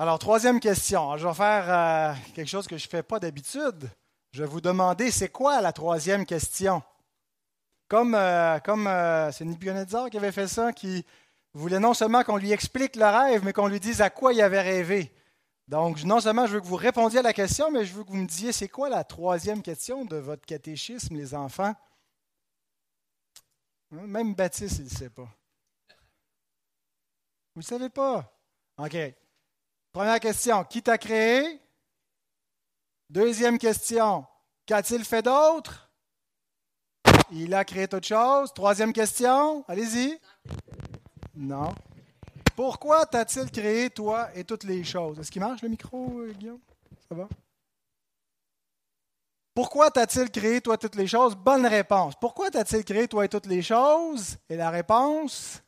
Alors, troisième question. Je vais faire euh, quelque chose que je ne fais pas d'habitude. Je vais vous demander, c'est quoi la troisième question? Comme euh, comme euh, c'est Nebuchadnezzar qui avait fait ça, qui voulait non seulement qu'on lui explique le rêve, mais qu'on lui dise à quoi il avait rêvé. Donc, non seulement je veux que vous répondiez à la question, mais je veux que vous me disiez c'est quoi la troisième question de votre catéchisme, les enfants? Même Baptiste, il ne sait pas. Vous ne savez pas? OK. Première question, qui t'a créé? Deuxième question, qu'a-t-il fait d'autre? Il a créé autre chose. Troisième question, allez-y. Non. Pourquoi t'as-t-il créé toi et toutes les choses? Est-ce qu'il marche le micro, euh, Guillaume? Ça va? Pourquoi t'a-t-il créé toi toutes les choses? Bonne réponse. Pourquoi t'a-t-il créé toi et toutes les choses? Et la réponse?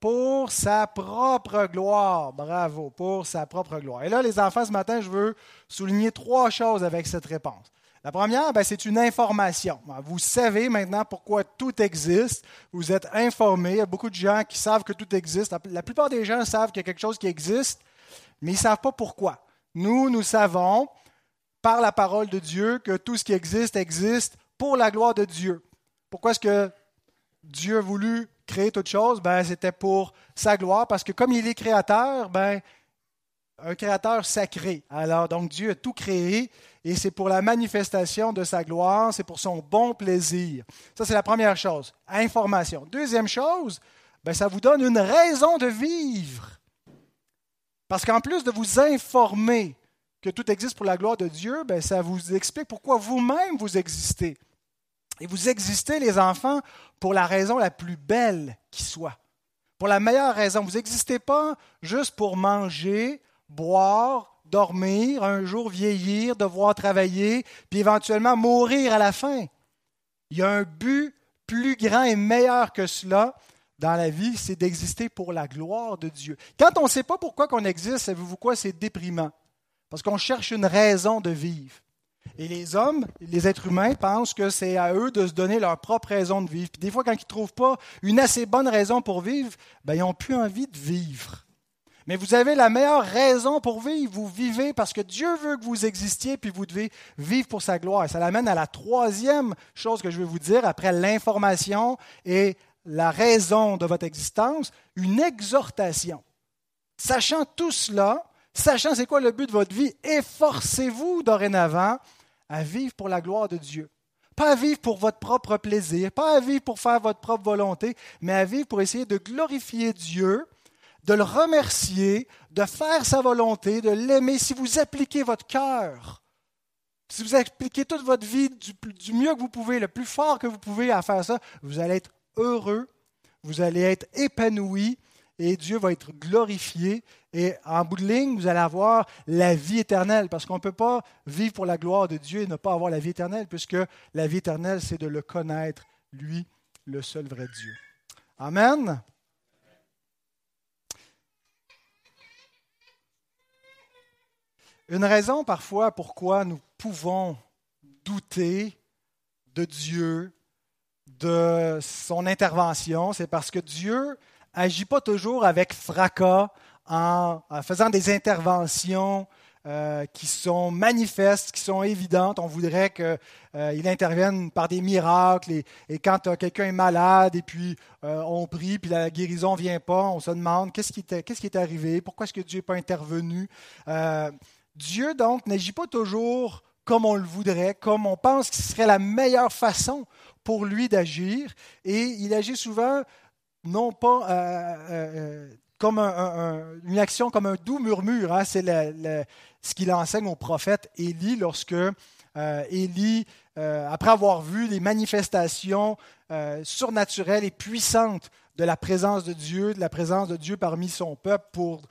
Pour sa propre gloire. Bravo, pour sa propre gloire. Et là, les enfants, ce matin, je veux souligner trois choses avec cette réponse. La première, ben, c'est une information. Vous savez maintenant pourquoi tout existe. Vous êtes informés. Il y a beaucoup de gens qui savent que tout existe. La plupart des gens savent qu'il y a quelque chose qui existe, mais ils ne savent pas pourquoi. Nous, nous savons, par la parole de Dieu, que tout ce qui existe existe pour la gloire de Dieu. Pourquoi est-ce que Dieu a voulu créer toute chose, ben, c'était pour sa gloire, parce que comme il est créateur, ben, un créateur sacré. Alors, donc Dieu a tout créé et c'est pour la manifestation de sa gloire, c'est pour son bon plaisir. Ça, c'est la première chose. Information. Deuxième chose, ben, ça vous donne une raison de vivre. Parce qu'en plus de vous informer que tout existe pour la gloire de Dieu, ben, ça vous explique pourquoi vous-même vous existez. Et vous existez, les enfants, pour la raison la plus belle qui soit. Pour la meilleure raison. Vous n'existez pas juste pour manger, boire, dormir, un jour vieillir, devoir travailler, puis éventuellement mourir à la fin. Il y a un but plus grand et meilleur que cela dans la vie, c'est d'exister pour la gloire de Dieu. Quand on ne sait pas pourquoi qu'on existe, savez-vous quoi? C'est déprimant. Parce qu'on cherche une raison de vivre. Et les hommes, les êtres humains, pensent que c'est à eux de se donner leur propre raison de vivre. Puis des fois, quand ils ne trouvent pas une assez bonne raison pour vivre, ben, ils n'ont plus envie de vivre. Mais vous avez la meilleure raison pour vivre. Vous vivez parce que Dieu veut que vous existiez, puis vous devez vivre pour sa gloire. Ça l'amène à la troisième chose que je vais vous dire, après l'information et la raison de votre existence, une exhortation. Sachant tout cela, sachant c'est quoi le but de votre vie, efforcez-vous dorénavant à vivre pour la gloire de Dieu. Pas à vivre pour votre propre plaisir, pas à vivre pour faire votre propre volonté, mais à vivre pour essayer de glorifier Dieu, de le remercier, de faire sa volonté, de l'aimer. Si vous appliquez votre cœur, si vous appliquez toute votre vie du, mieux que vous pouvez, le plus fort que vous pouvez à faire ça, vous allez être heureux, vous allez être épanoui et Dieu va être glorifié. Et en bout de ligne, vous allez avoir la vie éternelle, parce qu'on ne peut pas vivre pour la gloire de Dieu et ne pas avoir la vie éternelle, puisque la vie éternelle, c'est de le connaître, lui, le seul vrai Dieu. Amen. Une raison parfois pourquoi nous pouvons douter de Dieu, de son intervention, c'est parce que Dieu agit pas toujours avec fracas en, faisant des interventions euh, qui sont manifestes, qui sont évidentes. On voudrait qu'il euh, intervienne par des miracles. Et, quand quelqu'un est malade et puis euh, on prie, puis la guérison ne vient pas, on se demande qu'est-ce qui, qui est arrivé, pourquoi est-ce que Dieu n'est pas intervenu. Dieu, donc, n'agit pas toujours comme on le voudrait, comme on pense que ce serait la meilleure façon pour lui d'agir. Et il agit souvent non pas euh, euh, euh, comme une action comme un doux murmure. Hein. c'est ce qu'il enseigne au prophète Élie lorsque Élie, après avoir vu les manifestations surnaturelles et puissantes de la présence de Dieu, de la présence de Dieu parmi son peuple pour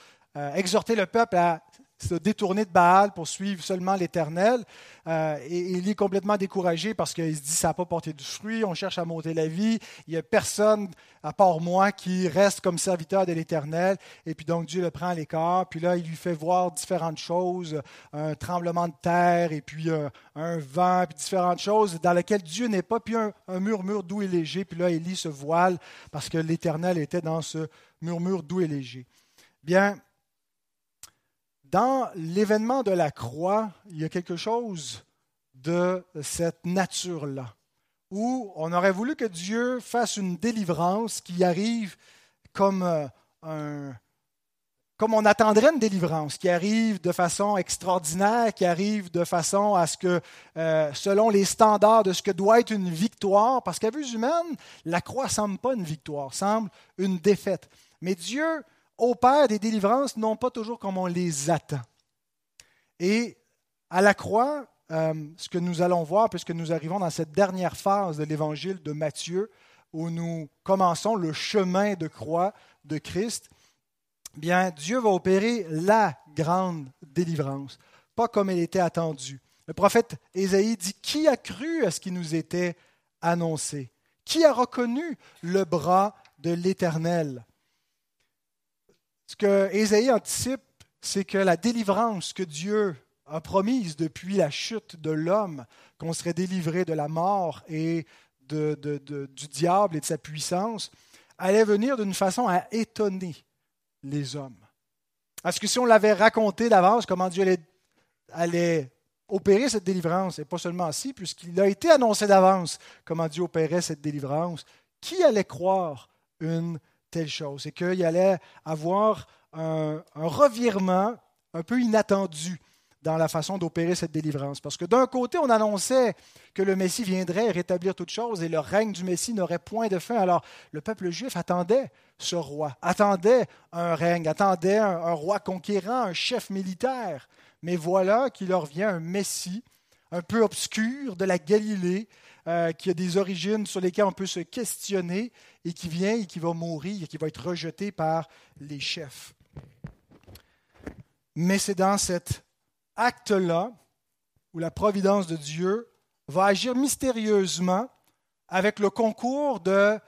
exhorter le peuple à se détourner de Baal pour suivre seulement l'Éternel. Euh, et, il est complètement découragé parce qu'il se dit ça n'a pas porté du fruit, on cherche à monter la vie, il n'y a personne à part moi qui reste comme serviteur de l'Éternel. Et puis donc Dieu le prend à l'écart, puis là il lui fait voir différentes choses, un tremblement de terre, et puis euh, un vent, puis différentes choses dans lesquelles Dieu n'est pas, puis un, un murmure doux et léger, puis là Élie se voile parce que l'Éternel était dans ce murmure doux et léger. Bien, dans l'événement de la croix, il y a quelque chose de cette nature-là, où on aurait voulu que Dieu fasse une délivrance qui arrive comme euh, un, comme on attendrait une délivrance, qui arrive de façon extraordinaire, qui arrive de façon à ce que, euh, selon les standards de ce que doit être une victoire, parce qu'à vue humaine, la croix semble pas une victoire, semble une défaite. Mais Dieu opère des délivrances non pas toujours comme on les attend. Et à la croix, euh, ce que nous allons voir, puisque nous arrivons dans cette dernière phase de l'évangile de Matthieu, où nous commençons le chemin de croix de Christ, bien, Dieu va opérer la grande délivrance, pas comme elle était attendue. Le prophète Ésaïe dit Qui a cru à ce qui nous était annoncé? Qui a reconnu le bras de l'Éternel? Ce que Ésaïe anticipe, c'est que la délivrance que Dieu a promise depuis la chute de l'homme, qu'on serait délivré de la mort et du diable et de sa puissance, allait venir d'une façon à étonner les hommes. Est-ce que si on l'avait raconté d'avance comment Dieu allait, opérer cette délivrance, et pas seulement si, puisqu'il a été annoncé d'avance comment Dieu opérait cette délivrance, qui allait croire une telle? Et qu'il allait avoir un, un revirement un peu inattendu dans la façon d'opérer cette délivrance. Parce que d'un côté, on annonçait que le Messie viendrait rétablir toutes choses et le règne du Messie n'aurait point de fin. Alors le peuple juif attendait ce roi, attendait un règne, attendait un, roi conquérant, un chef militaire. Mais voilà qu'il leur vient un Messie un peu obscur de la Galilée, euh, qui a des origines sur lesquelles on peut se questionner et qui vient et qui va mourir, et qui va être rejeté par les chefs. Mais c'est dans cet acte-là où la providence de Dieu va agir mystérieusement avec le concours de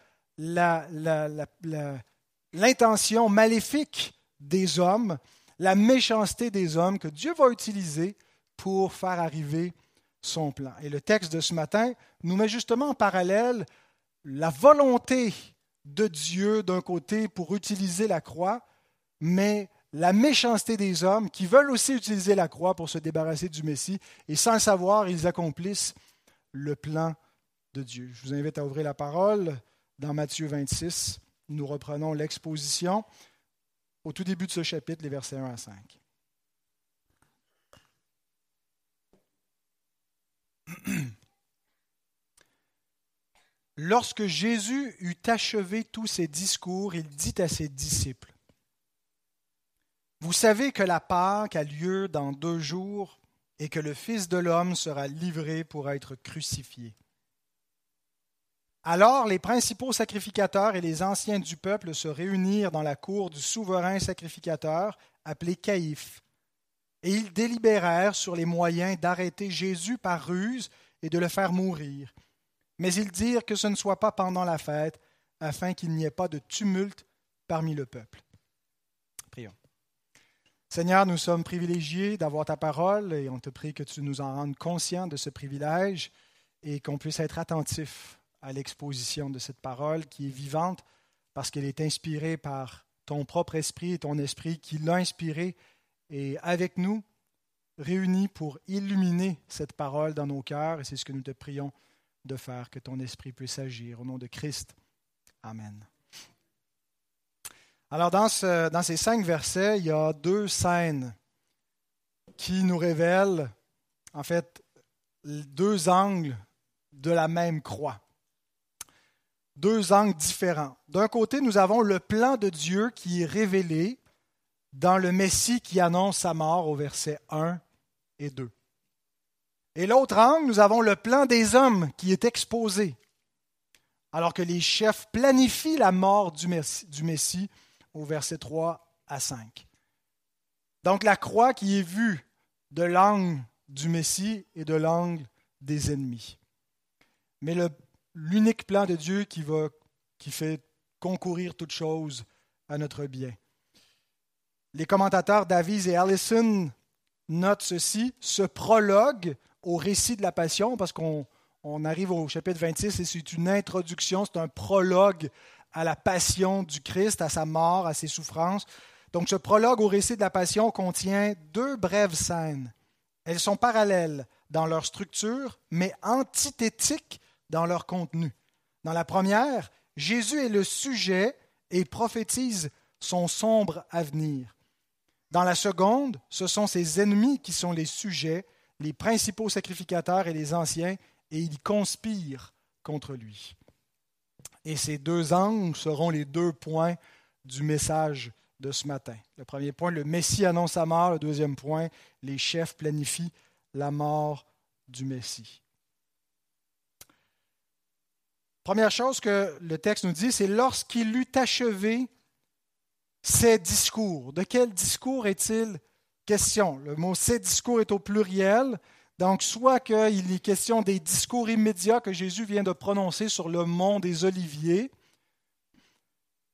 l'intention maléfique des hommes, la méchanceté des hommes que Dieu va utiliser pour faire arriver son plan. Et le texte de ce matin nous met justement en parallèle la volonté de Dieu d'un côté pour utiliser la croix, mais la méchanceté des hommes qui veulent aussi utiliser la croix pour se débarrasser du Messie, et sans le savoir, ils accomplissent le plan de Dieu. Je vous invite à ouvrir la parole dans Matthieu 26. Nous reprenons l'exposition au tout début de ce chapitre, les versets 1 à 5. Lorsque Jésus eut achevé tous ses discours, il dit à ses disciples, Vous savez que la Pâque a lieu dans deux jours et que le Fils de l'homme sera livré pour être crucifié. Alors les principaux sacrificateurs et les anciens du peuple se réunirent dans la cour du souverain sacrificateur, appelé Caïphe, et ils délibérèrent sur les moyens d'arrêter Jésus par ruse et de le faire mourir. Mais ils dirent que ce ne soit pas pendant la fête, afin qu'il n'y ait pas de tumulte parmi le peuple. Prions. Seigneur, nous sommes privilégiés d'avoir ta parole et on te prie que tu nous en rendes conscients de ce privilège et qu'on puisse être attentifs à l'exposition de cette parole qui est vivante parce qu'elle est inspirée par ton propre esprit et ton esprit qui l'a inspirée et avec nous réunis pour illuminer cette parole dans nos cœurs et c'est ce que nous te prions de faire, que ton esprit puisse agir. Au nom de Christ. Amen. Alors, dans, dans, ces cinq versets, il y a deux scènes qui nous révèlent, en fait, deux angles de la même croix. Deux angles différents. D'un côté, nous avons le plan de Dieu qui est révélé dans le Messie qui annonce sa mort au verset 1 et 2. Et l'autre angle, nous avons le plan des hommes qui est exposé, alors que les chefs planifient la mort du Messie au verset 3 à 5. Donc la croix qui est vue de l'angle du Messie et de l'angle des ennemis. Mais l'unique plan de Dieu qui, qui fait concourir toute chose à notre bien. Les commentateurs Davies et Allison notent ceci, ce prologue au récit de la Passion, parce qu'on on arrive au chapitre 26 et c'est une introduction, c'est un prologue à la passion du Christ, à sa mort, à ses souffrances. Donc ce prologue au récit de la Passion contient deux brèves scènes. Elles sont parallèles dans leur structure, mais antithétiques dans leur contenu. Dans la première, Jésus est le sujet et prophétise son sombre avenir. Dans la seconde, ce sont ses ennemis qui sont les sujets, les principaux sacrificateurs et les anciens, et ils conspirent contre lui. Et ces deux angles seront les deux points du message de ce matin. Le premier point, le Messie annonce sa mort. Le deuxième point, les chefs planifient la mort du Messie. Première chose que le texte nous dit, c'est lorsqu'il eut achevé ses discours. De quel discours est-il question? Le mot ses discours est au pluriel. Donc, soit qu'il est question des discours immédiats que Jésus vient de prononcer sur le mont des Oliviers,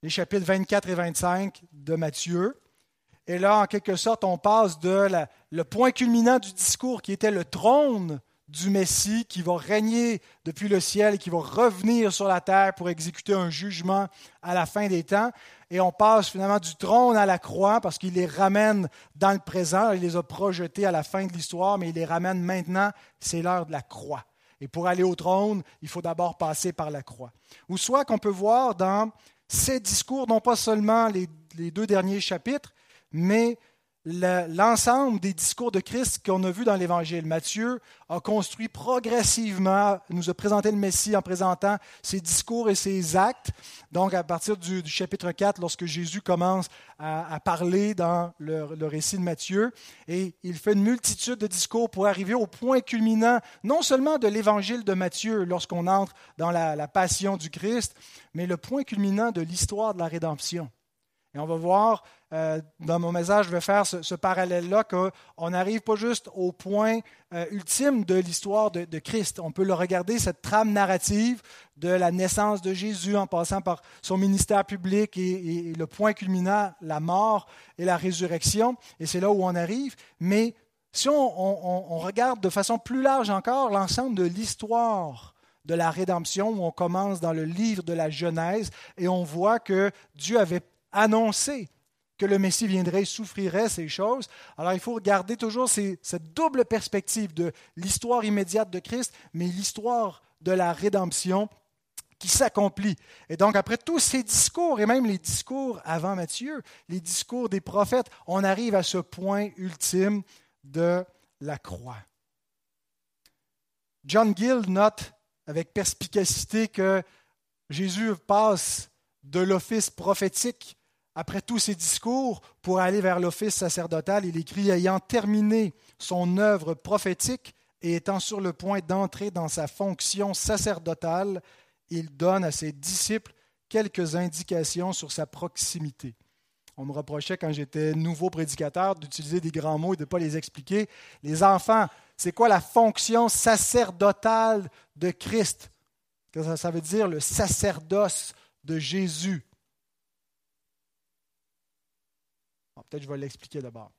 les chapitres 24 et 25 de Matthieu. Et là, en quelque sorte, on passe de le point culminant du discours qui était le trône du Messie qui va régner depuis le ciel et qui va revenir sur la terre pour exécuter un jugement à la fin des temps. Et on passe finalement du trône à la croix parce qu'il les ramène dans le présent. Il les a projetés à la fin de l'histoire, mais il les ramène maintenant. C'est l'heure de la croix. Et pour aller au trône, il faut d'abord passer par la croix. Ou soit qu'on peut voir dans ces discours, non pas seulement les, les deux derniers chapitres, mais l'ensemble des discours de Christ qu'on a vus dans l'Évangile. Matthieu a construit progressivement, nous a présenté le Messie en présentant ses discours et ses actes. Donc, à partir du, chapitre 4, lorsque Jésus commence à, parler dans le, récit de Matthieu, et il fait une multitude de discours pour arriver au point culminant, non seulement de l'Évangile de Matthieu, lorsqu'on entre dans la, la passion du Christ, mais le point culminant de l'histoire de la rédemption. Et on va voir euh, dans mon message, je vais faire ce, parallèle-là, qu'on n'arrive pas juste au point euh, ultime de l'histoire de, Christ. On peut le regarder, cette trame narrative de la naissance de Jésus en passant par son ministère public et, le point culminant, la mort et la résurrection. Et c'est là où on arrive. Mais si on, on regarde de façon plus large encore l'ensemble de l'histoire de la rédemption, où on commence dans le livre de la Genèse et on voit que Dieu avait annoncé que le Messie viendrait et souffrirait ces choses. Alors il faut regarder toujours cette double perspective de l'histoire immédiate de Christ, mais l'histoire de la rédemption qui s'accomplit. Et donc après tous ces discours, et même les discours avant Matthieu, les discours des prophètes, on arrive à ce point ultime de la croix. John Gill note avec perspicacité que Jésus passe de l'office prophétique après tous ces discours, pour aller vers l'office sacerdotal, il écrit Ayant terminé son œuvre prophétique et étant sur le point d'entrer dans sa fonction sacerdotale, il donne à ses disciples quelques indications sur sa proximité. On me reprochait quand j'étais nouveau prédicateur d'utiliser des grands mots et de ne pas les expliquer. Les enfants, c'est quoi la fonction sacerdotale de Christ? Ça veut dire le sacerdoce de Jésus. Peut-être que je vais l'expliquer d'abord.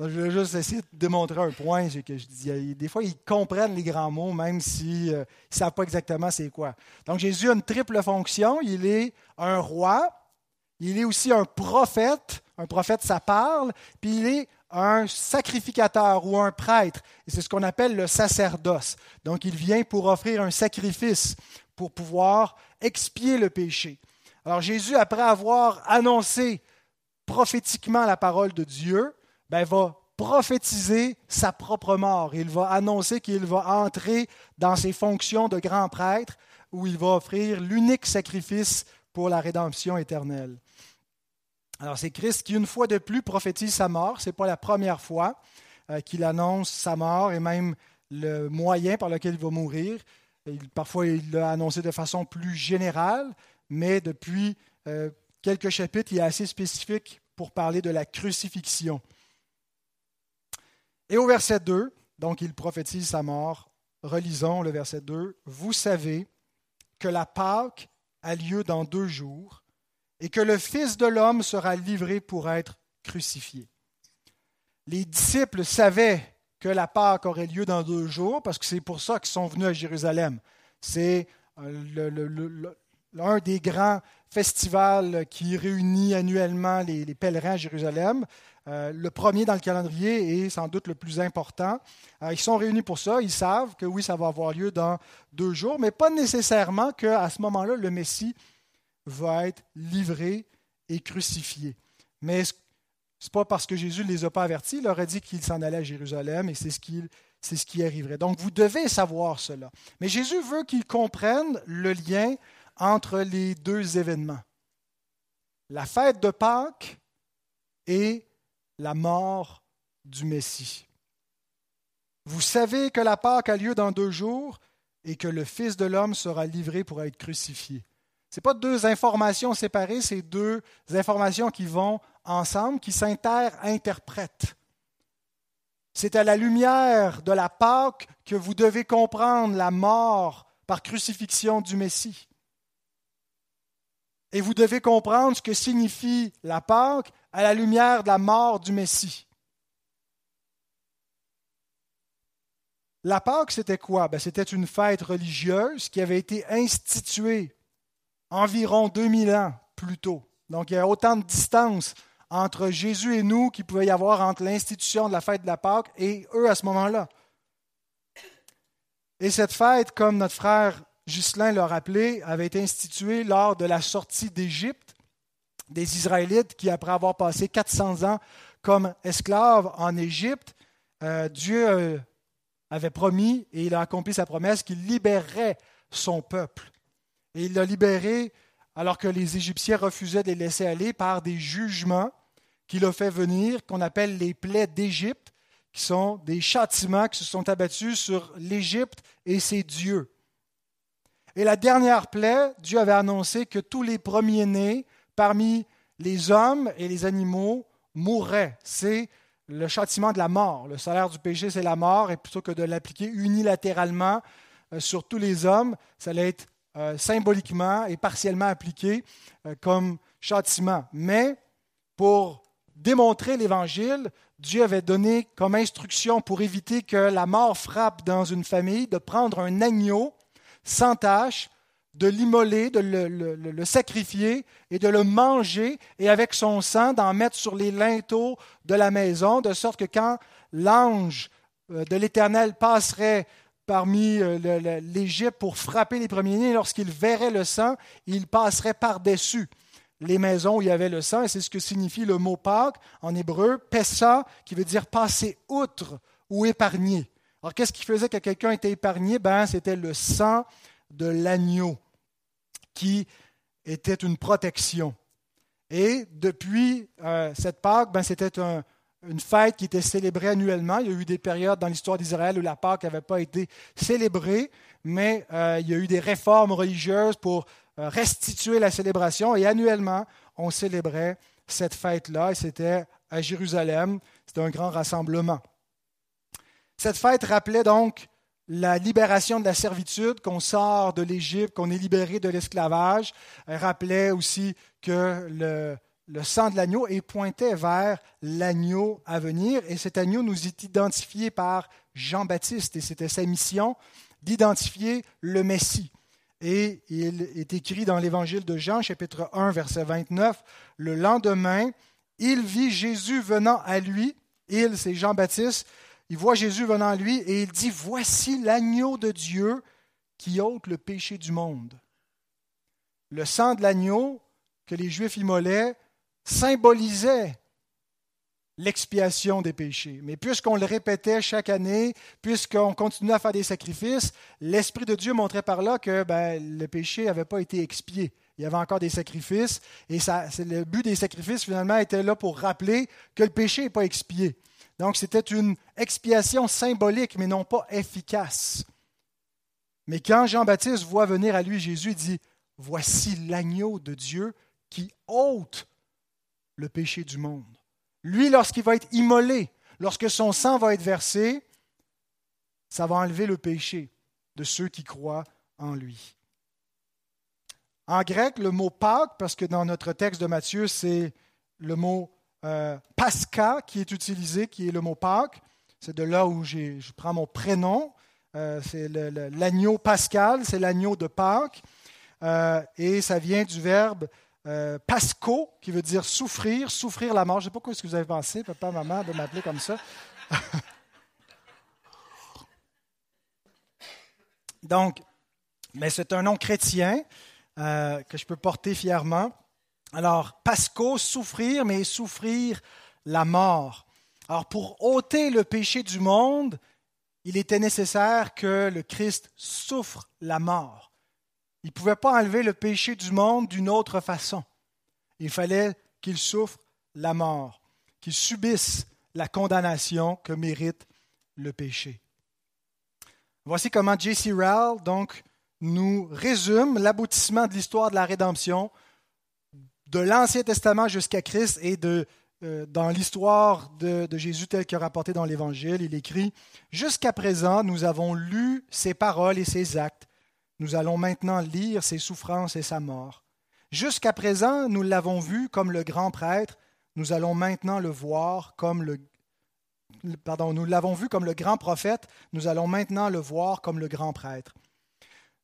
Je vais juste essayer de démontrer un point. Que je dis, des fois, ils comprennent les grands mots, même s'ils ne savent pas exactement c'est quoi. Donc, Jésus a une triple fonction. Il est un roi, il est aussi un prophète. Un prophète, ça parle. Puis il est un sacrificateur ou un prêtre. C'est ce qu'on appelle le sacerdoce. Donc, il vient pour offrir un sacrifice, pour pouvoir expier le péché. Alors, Jésus, après avoir annoncé prophétiquement la parole de Dieu, ben, va prophétiser sa propre mort. Il va annoncer qu'il va entrer dans ses fonctions de grand prêtre où il va offrir l'unique sacrifice pour la rédemption éternelle. Alors c'est Christ qui, une fois de plus, prophétise sa mort. Ce n'est pas la première fois euh, qu'il annonce sa mort et même le moyen par lequel il va mourir. parfois, il l'a annoncé de façon plus générale, mais depuis euh, quelques chapitres, il est assez spécifique pour parler de la crucifixion. Et au verset 2, donc il prophétise sa mort. Relisons le verset 2. Vous savez que la Pâque a lieu dans deux jours et que le Fils de l'homme sera livré pour être crucifié. Les disciples savaient que la Pâque aurait lieu dans deux jours parce que c'est pour ça qu'ils sont venus à Jérusalem. C'est euh, le, l'un des grands festivals qui réunit annuellement les, pèlerins à Jérusalem. Euh, le premier dans le calendrier est sans doute le plus important. Euh, ils sont réunis pour ça. Ils savent que oui, ça va avoir lieu dans deux jours, mais pas nécessairement qu'à ce moment-là, le Messie va être livré et crucifié. Mais ce n'est pas parce que Jésus ne les a pas avertis. Il leur a dit qu'il s'en allait à Jérusalem et c'est ce c'est ce qui arriverait. Donc vous devez savoir cela. Mais Jésus veut qu'ils comprennent le lien entre les deux événements. La fête de Pâques et la mort du Messie. Vous savez que la Pâque a lieu dans deux jours et que le Fils de l'homme sera livré pour être crucifié. Ce n'est pas deux informations séparées, c'est deux informations qui vont ensemble, qui s'inter-interprètent. C'est à la lumière de la Pâque que vous devez comprendre la mort par crucifixion du Messie. Et vous devez comprendre ce que signifie la Pâque à la lumière de la mort du Messie. La Pâque, c'était quoi? Ben, C'était une fête religieuse qui avait été instituée environ 2000 ans plus tôt. Donc il y a autant de distance entre Jésus et nous qu'il pouvait y avoir entre l'institution de la fête de la Pâque et eux à ce moment-là. Et cette fête, comme notre frère Ghislain l'a rappelé, avait été instituée lors de la sortie d'Égypte des Israélites qui, après avoir passé 400 ans comme esclaves en Égypte, euh, Dieu euh, avait promis et il a accompli sa promesse qu'il libérerait son peuple. Et il l'a libéré alors que les Égyptiens refusaient de les laisser aller par des jugements qu'il a fait venir, qu'on appelle les plaies d'Égypte, qui sont des châtiments qui se sont abattus sur l'Égypte et ses dieux. Et la dernière plaie, Dieu avait annoncé que tous les premiers-nés parmi les hommes et les animaux mourraient. C'est le châtiment de la mort. Le salaire du péché, c'est la mort, et plutôt que de l'appliquer unilatéralement euh, sur tous les hommes, ça allait être euh, symboliquement et partiellement appliqué euh, comme châtiment. Mais pour démontrer l'Évangile, Dieu avait donné comme instruction pour éviter que la mort frappe dans une famille de prendre un agneau sans tache, de l'immoler, de le, sacrifier et de le manger et avec son sang d'en mettre sur les linteaux de la maison, de sorte que quand l'ange euh, de l'Éternel passerait parmi euh, l'Égypte pour frapper les premiers-nés, lorsqu'il verrait le sang, il passerait par-dessus les maisons où il y avait le sang, et c'est ce que signifie le mot Pâques en hébreu, Pessa, qui veut dire passer outre ou épargner. Alors qu'est-ce qui faisait que quelqu'un était épargné? Ben, C'était le sang de l'agneau qui était une protection. Et depuis euh, cette Pâque, ben, c'était une fête qui était célébrée annuellement. Il y a eu des périodes dans l'histoire d'Israël où la Pâque n'avait pas été célébrée, mais euh, il y a eu des réformes religieuses pour euh, restituer la célébration et annuellement, on célébrait cette fête-là et c'était à Jérusalem. C'était un grand rassemblement. Cette fête rappelait donc la libération de la servitude, qu'on sort de l'Égypte, qu'on est libéré de l'esclavage. Elle rappelait aussi que le, sang de l'agneau et pointait vers l'agneau à venir. Et cet agneau nous est identifié par Jean-Baptiste et c'était sa mission d'identifier le Messie. Et il est écrit dans l'évangile de Jean, chapitre 1, verset 29, le lendemain, il vit Jésus venant à lui, il, c'est Jean-Baptiste, il voit Jésus venant à lui et il dit, voici l'agneau de Dieu qui ôte le péché du monde. Le sang de l'agneau que les Juifs immolaient symbolisait l'expiation des péchés. Mais puisqu'on le répétait chaque année, puisqu'on continuait à faire des sacrifices, l'Esprit de Dieu montrait par là que ben, le péché n'avait pas été expié. Il y avait encore des sacrifices, et le but des sacrifices, finalement, était là pour rappeler que le péché n'est pas expié. Donc, c'était une expiation symbolique, mais non pas efficace. Mais quand Jean-Baptiste voit venir à lui Jésus, il dit, Voici l'agneau de Dieu qui ôte le péché du monde. Lui, lorsqu'il va être immolé, lorsque son sang va être versé, ça va enlever le péché de ceux qui croient en lui. En grec, le mot Pâques, parce que dans notre texte de Matthieu, c'est le mot euh, Pascha qui est utilisé, qui est le mot Pâques. C'est de là où je prends mon prénom. Euh, c'est l'agneau pascal, c'est l'agneau de Pâques. euh, et ça vient du verbe euh, pasco, qui veut dire souffrir, souffrir la mort. Je ne sais pas ce que vous avez pensé, papa, maman, de m'appeler comme ça. Donc, mais c'est un nom chrétien que je peux porter fièrement. Alors, pasco, souffrir, mais souffrir la mort. Alors, pour ôter le péché du monde, il était nécessaire que le Christ souffre la mort. Il ne pouvait pas enlever le péché du monde d'une autre façon. Il fallait qu'il souffre la mort, qu'il subisse la condamnation que mérite le péché. Voici comment J.C. Rowell donc, nous résume l'aboutissement de l'histoire de la rédemption de l'Ancien Testament jusqu'à Christ et de, euh, dans l'histoire de, de, Jésus tel que rapporté dans l'Évangile. Il écrit Jusqu'à présent, nous avons lu ses paroles et ses actes nous allons maintenant lire ses souffrances et sa mort. Jusqu'à présent, nous l'avons vu comme le grand prêtre, nous allons maintenant le voir comme le pardon, nous l'avons vu comme le grand prophète, nous allons maintenant le voir comme le grand prêtre.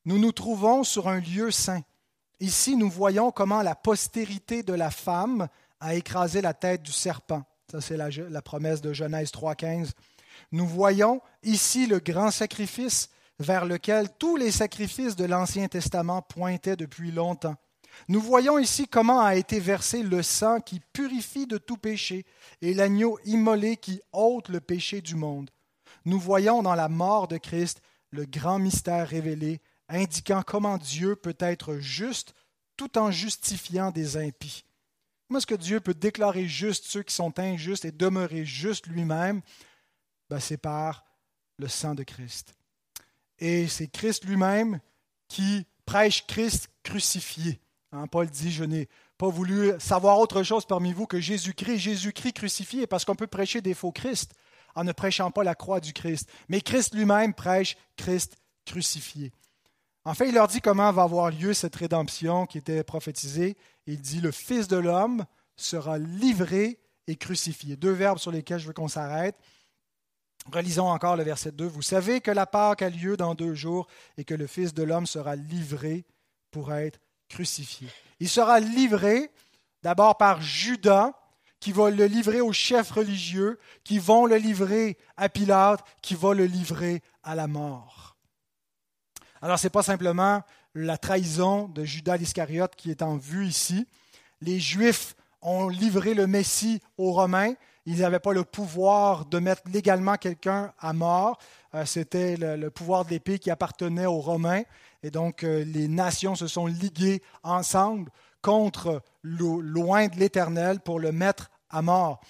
Nous nous trouvons sur un lieu saint. Ici, nous voyons comment la postérité de la femme a écrasé la tête du serpent. Ça, c'est la, promesse de Genèse 3.15. Nous voyons ici le grand sacrifice vers lequel tous les sacrifices de l'Ancien Testament pointaient depuis longtemps. Nous voyons ici comment a été versé le sang qui purifie de tout péché et l'agneau immolé qui ôte le péché du monde. Nous voyons dans la mort de Christ le grand mystère révélé, indiquant comment Dieu peut être juste tout en justifiant des impies. Comment est-ce que Dieu peut déclarer juste ceux qui sont injustes et demeurer juste lui-même? Ben, C'est par le sang de Christ. Et c'est Christ lui-même qui prêche Christ crucifié. Hein, Paul dit, je n'ai pas voulu savoir autre chose parmi vous que Jésus-Christ, Jésus-Christ crucifié, parce qu'on peut prêcher des faux Christ en ne prêchant pas la croix du Christ. Mais Christ lui-même prêche Christ crucifié. En fait, il leur dit comment va avoir lieu cette rédemption qui était prophétisée. Il dit, le Fils de l'homme sera livré et crucifié. Deux verbes sur lesquels je veux qu'on s'arrête. Relisons encore le verset 2. Vous savez que la Pâque a lieu dans deux jours et que le Fils de l'homme sera livré pour être crucifié. Il sera livré d'abord par Judas, qui va le livrer aux chefs religieux, qui vont le livrer à Pilate, qui va le livrer à la mort. Alors, ce n'est pas simplement la trahison de Judas l'Iscariote qui est en vue ici. Les Juifs ont livré le Messie aux Romains, ils n'avaient pas le pouvoir de mettre légalement quelqu'un à mort. Euh, c'était le, pouvoir de l'épée qui appartenait aux Romains. Et donc, euh, les nations se sont liguées ensemble contre loin de l'Éternel pour le mettre à mort,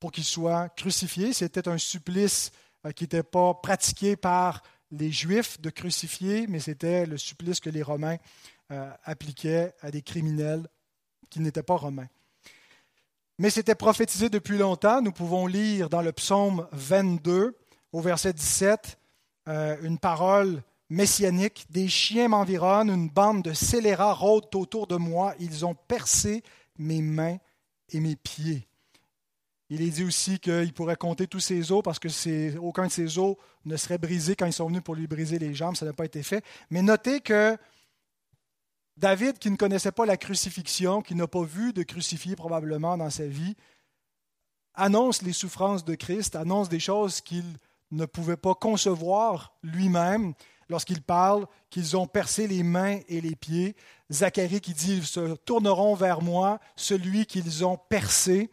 pour qu'il soit crucifié. C'était un supplice euh, qui n'était pas pratiqué par les Juifs de crucifier, mais c'était le supplice que les Romains appliquaient à des criminels qui n'étaient pas romains. Mais c'était prophétisé depuis longtemps. Nous pouvons lire dans le psaume 22, au verset 17, euh, une parole messianique. Des chiens m'environnent, une bande de scélérats rôdent autour de moi. Ils ont percé mes mains et mes pieds. Il est dit aussi qu'il pourrait compter tous ses os parce que aucun de ses os ne serait brisé quand ils sont venus pour lui briser les jambes. Ça n'a pas été fait. Mais notez que David, qui ne connaissait pas la crucifixion, qui n'a pas vu de crucifié probablement dans sa vie, annonce les souffrances de Christ, annonce des choses qu'il ne pouvait pas concevoir lui-même lorsqu'il parle qu'ils ont percé les mains et les pieds. Zacharie qui dit, ils se tourneront vers moi, celui qu'ils ont percé.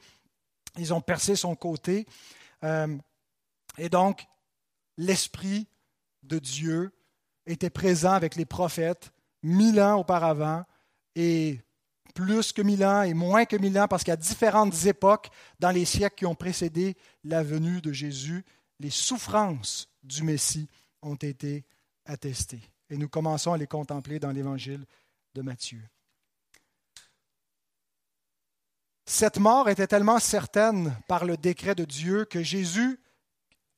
Ils ont percé son côté. Euh, et donc, l'Esprit de Dieu était présent avec les prophètes mille ans auparavant et plus que mille ans et moins que mille ans, parce qu'à différentes époques, dans les siècles qui ont précédé la venue de Jésus, les souffrances du Messie ont été attestées. Et nous commençons à les contempler dans l'évangile de Matthieu. Cette mort était tellement certaine par le décret de Dieu que Jésus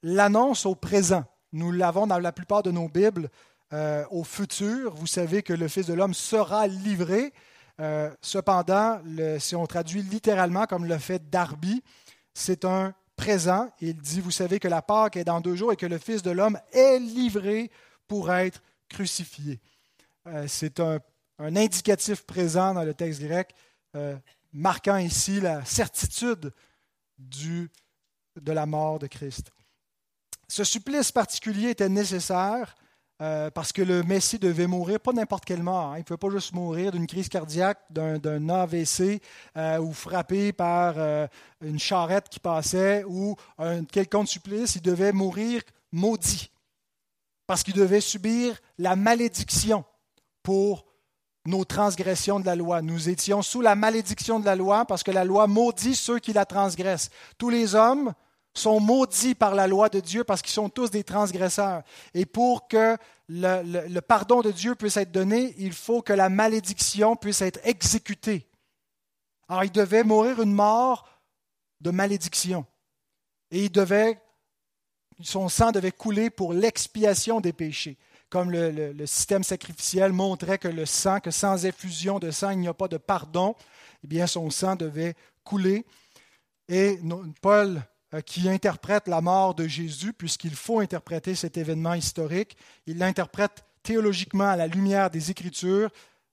l'annonce au présent. Nous l'avons dans la plupart de nos Bibles euh, au futur. Vous savez que le Fils de l'homme sera livré. Euh, cependant, si on traduit littéralement comme le fait Darby, c'est un présent. Il dit, vous savez que la Pâque est dans deux jours et que le Fils de l'homme est livré pour être crucifié. Euh, c'est un indicatif présent dans le texte grec, marquant ici la certitude de la mort de Christ. Ce supplice particulier était nécessaire euh, parce que le Messie devait mourir, pas n'importe quelle mort. Hein. Il ne pouvait pas juste mourir d'une crise cardiaque, d'un AVC, euh, ou frappé par euh, une charrette qui passait, ou un quelconque supplice. Il devait mourir maudit, parce qu'il devait subir la malédiction pour nos transgressions de la loi. Nous étions sous la malédiction de la loi, parce que la loi maudit ceux qui la transgressent. Tous les hommes sont maudits par la loi de Dieu parce qu'ils sont tous des transgresseurs. Et pour que le, pardon de Dieu puisse être donné, il faut que la malédiction puisse être exécutée. Alors il devait mourir une mort de malédiction. Et son sang devait couler pour l'expiation des péchés. Comme le, système sacrificiel montrait que le sang, que sans effusion de sang, il n'y a pas de pardon, eh bien son sang devait couler. Et Paul euh, qui interprète la mort de Jésus, puisqu'il faut interpréter cet événement historique. Il l'interprète théologiquement à la lumière des Écritures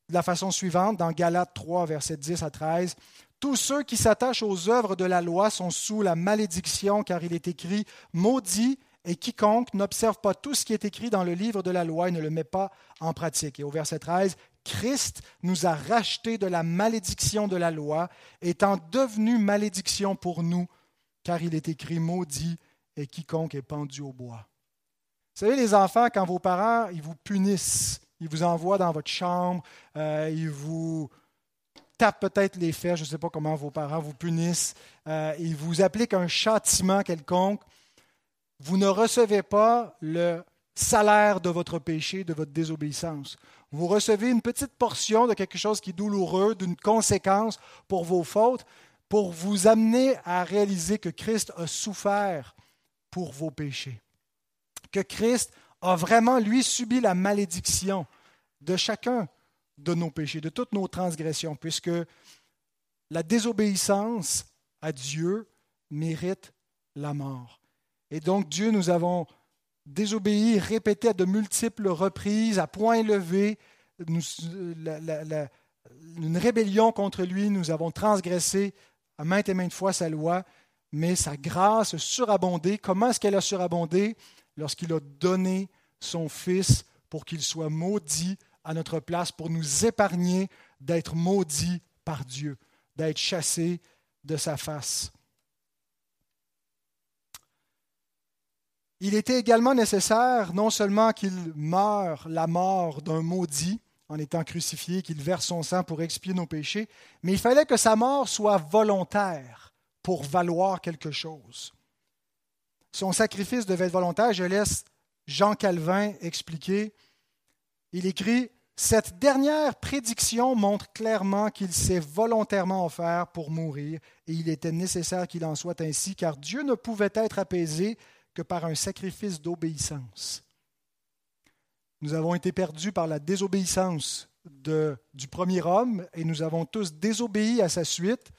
de la façon suivante, dans Galates 3, versets 10 à 13. Tous ceux qui s'attachent aux œuvres de la loi sont sous la malédiction, car il est écrit Maudit et quiconque n'observe pas tout ce qui est écrit dans le livre de la loi et ne le met pas en pratique. Et au verset 13, Christ nous a rachetés de la malédiction de la loi, étant devenu malédiction pour nous car il est écrit maudit et quiconque est pendu au bois. Vous savez, les enfants, quand vos parents, ils vous punissent, ils vous envoient dans votre chambre, euh, ils vous tapent peut-être les fesses, je ne sais pas comment vos parents vous punissent, euh, ils vous appliquent un châtiment quelconque, vous ne recevez pas le salaire de votre péché, de votre désobéissance. Vous recevez une petite portion de quelque chose qui est douloureux, d'une conséquence pour vos fautes, pour vous amener à réaliser que Christ a souffert pour vos péchés, que Christ a vraiment, lui, subi la malédiction de chacun de nos péchés, de toutes nos transgressions, puisque la désobéissance à Dieu mérite la mort. Et donc Dieu, nous avons désobéi, répété à de multiples reprises, à point levé, une rébellion contre lui, nous avons transgressé à maintes et maintes fois sa loi, mais sa grâce a surabondé. Comment est-ce qu'elle a surabondé? Lorsqu'il a donné son Fils pour qu'il soit maudit à notre place, pour nous épargner d'être maudits par Dieu, d'être chassés de sa face. Il était également nécessaire non seulement qu'il meure la mort d'un maudit, en étant crucifié, qu'il verse son sang pour expier nos péchés, mais il fallait que sa mort soit volontaire pour valoir quelque chose. Son sacrifice devait être volontaire. Je laisse Jean Calvin expliquer. Il écrit Cette dernière prédiction montre clairement qu'il s'est volontairement offert pour mourir, et il était nécessaire qu'il en soit ainsi, car Dieu ne pouvait être apaisé que par un sacrifice d'obéissance. Nous avons été perdus par la désobéissance du premier homme et nous avons tous désobéi à sa suite.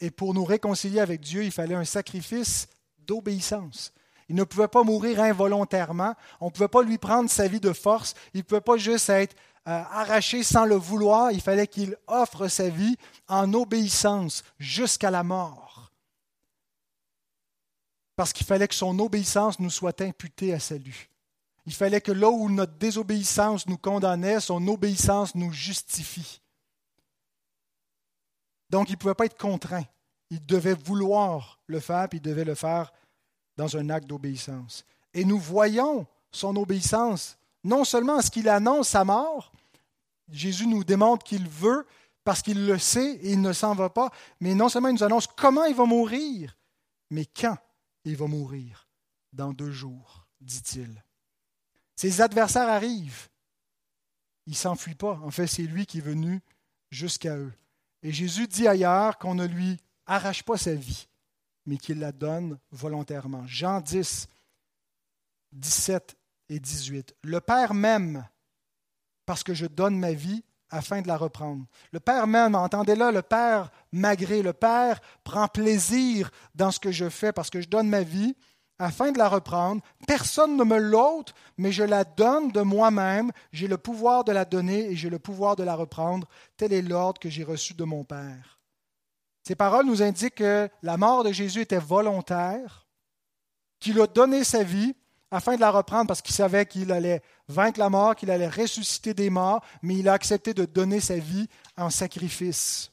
Et pour nous réconcilier avec Dieu, il fallait un sacrifice d'obéissance. Il ne pouvait pas mourir involontairement. On ne pouvait pas lui prendre sa vie de force. Il ne pouvait pas juste être euh, arraché sans le vouloir. Il fallait qu'il offre sa vie en obéissance jusqu'à la mort. Parce qu'il fallait que son obéissance nous soit imputée à salut. Il fallait que là où notre désobéissance nous condamnait, son obéissance nous justifie. Donc, il ne pouvait pas être contraint. Il devait vouloir le faire, puis il devait le faire dans un acte d'obéissance. Et nous voyons son obéissance, non seulement à ce qu'il annonce sa mort, Jésus nous démontre qu'il veut parce qu'il le sait et il ne s'en va pas, mais non seulement il nous annonce comment il va mourir, mais quand il va mourir. Dans deux jours, dit-il. Ses adversaires arrivent. Il ne s'enfuit pas. En fait, c'est lui qui est venu jusqu'à eux. Et Jésus dit ailleurs qu'on ne lui arrache pas sa vie, mais qu'il la donne volontairement. Jean 10, 17 et 18. Le Père m'aime parce que je donne ma vie afin de la reprendre. Le Père m'aime, entendez là, le Père m'agrée, le Père prend plaisir dans ce que je fais parce que je donne ma vie afin de la reprendre. Personne ne me l'ôte, mais je la donne de moi-même. J'ai le pouvoir de la donner et j'ai le pouvoir de la reprendre. Tel est l'ordre que j'ai reçu de mon Père. Ces paroles nous indiquent que la mort de Jésus était volontaire, qu'il a donné sa vie afin de la reprendre parce qu'il savait qu'il allait vaincre la mort, qu'il allait ressusciter des morts, mais il a accepté de donner sa vie en sacrifice.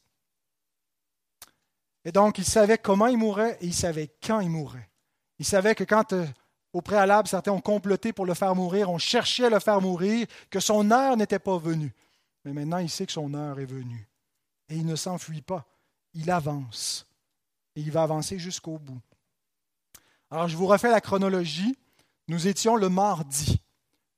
Et donc, il savait comment il mourrait et il savait quand il mourrait. Il savait que quand, euh, au préalable, certains ont comploté pour le faire mourir, on cherchait à le faire mourir, que son heure n'était pas venue. Mais maintenant, il sait que son heure est venue. Et il ne s'enfuit pas. Il avance. Et il va avancer jusqu'au bout. Alors, je vous refais la chronologie. Nous étions le mardi,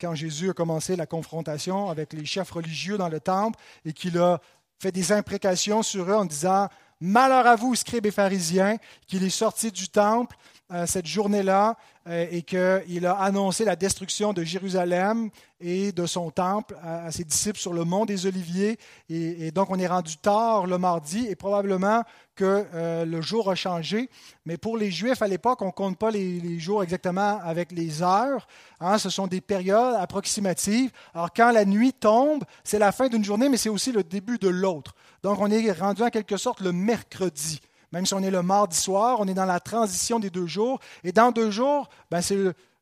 quand Jésus a commencé la confrontation avec les chefs religieux dans le temple et qu'il a fait des imprécations sur eux en disant Malheur à vous, scribes et pharisiens, qu'il est sorti du temple euh, cette journée-là euh, et qu'il a annoncé la destruction de Jérusalem et de son temple à, ses disciples sur le mont des Oliviers. Et, donc on est rendu tard le mardi et probablement que euh, le jour a changé. Mais pour les Juifs à l'époque, on ne compte pas les, jours exactement avec les heures. Hein. ce sont des périodes approximatives. Alors quand la nuit tombe, c'est la fin d'une journée, mais c'est aussi le début de l'autre. Donc on est rendu en quelque sorte le mercredi. Même si on est le mardi soir, on est dans la transition des deux jours. Et dans deux jours, ben c'est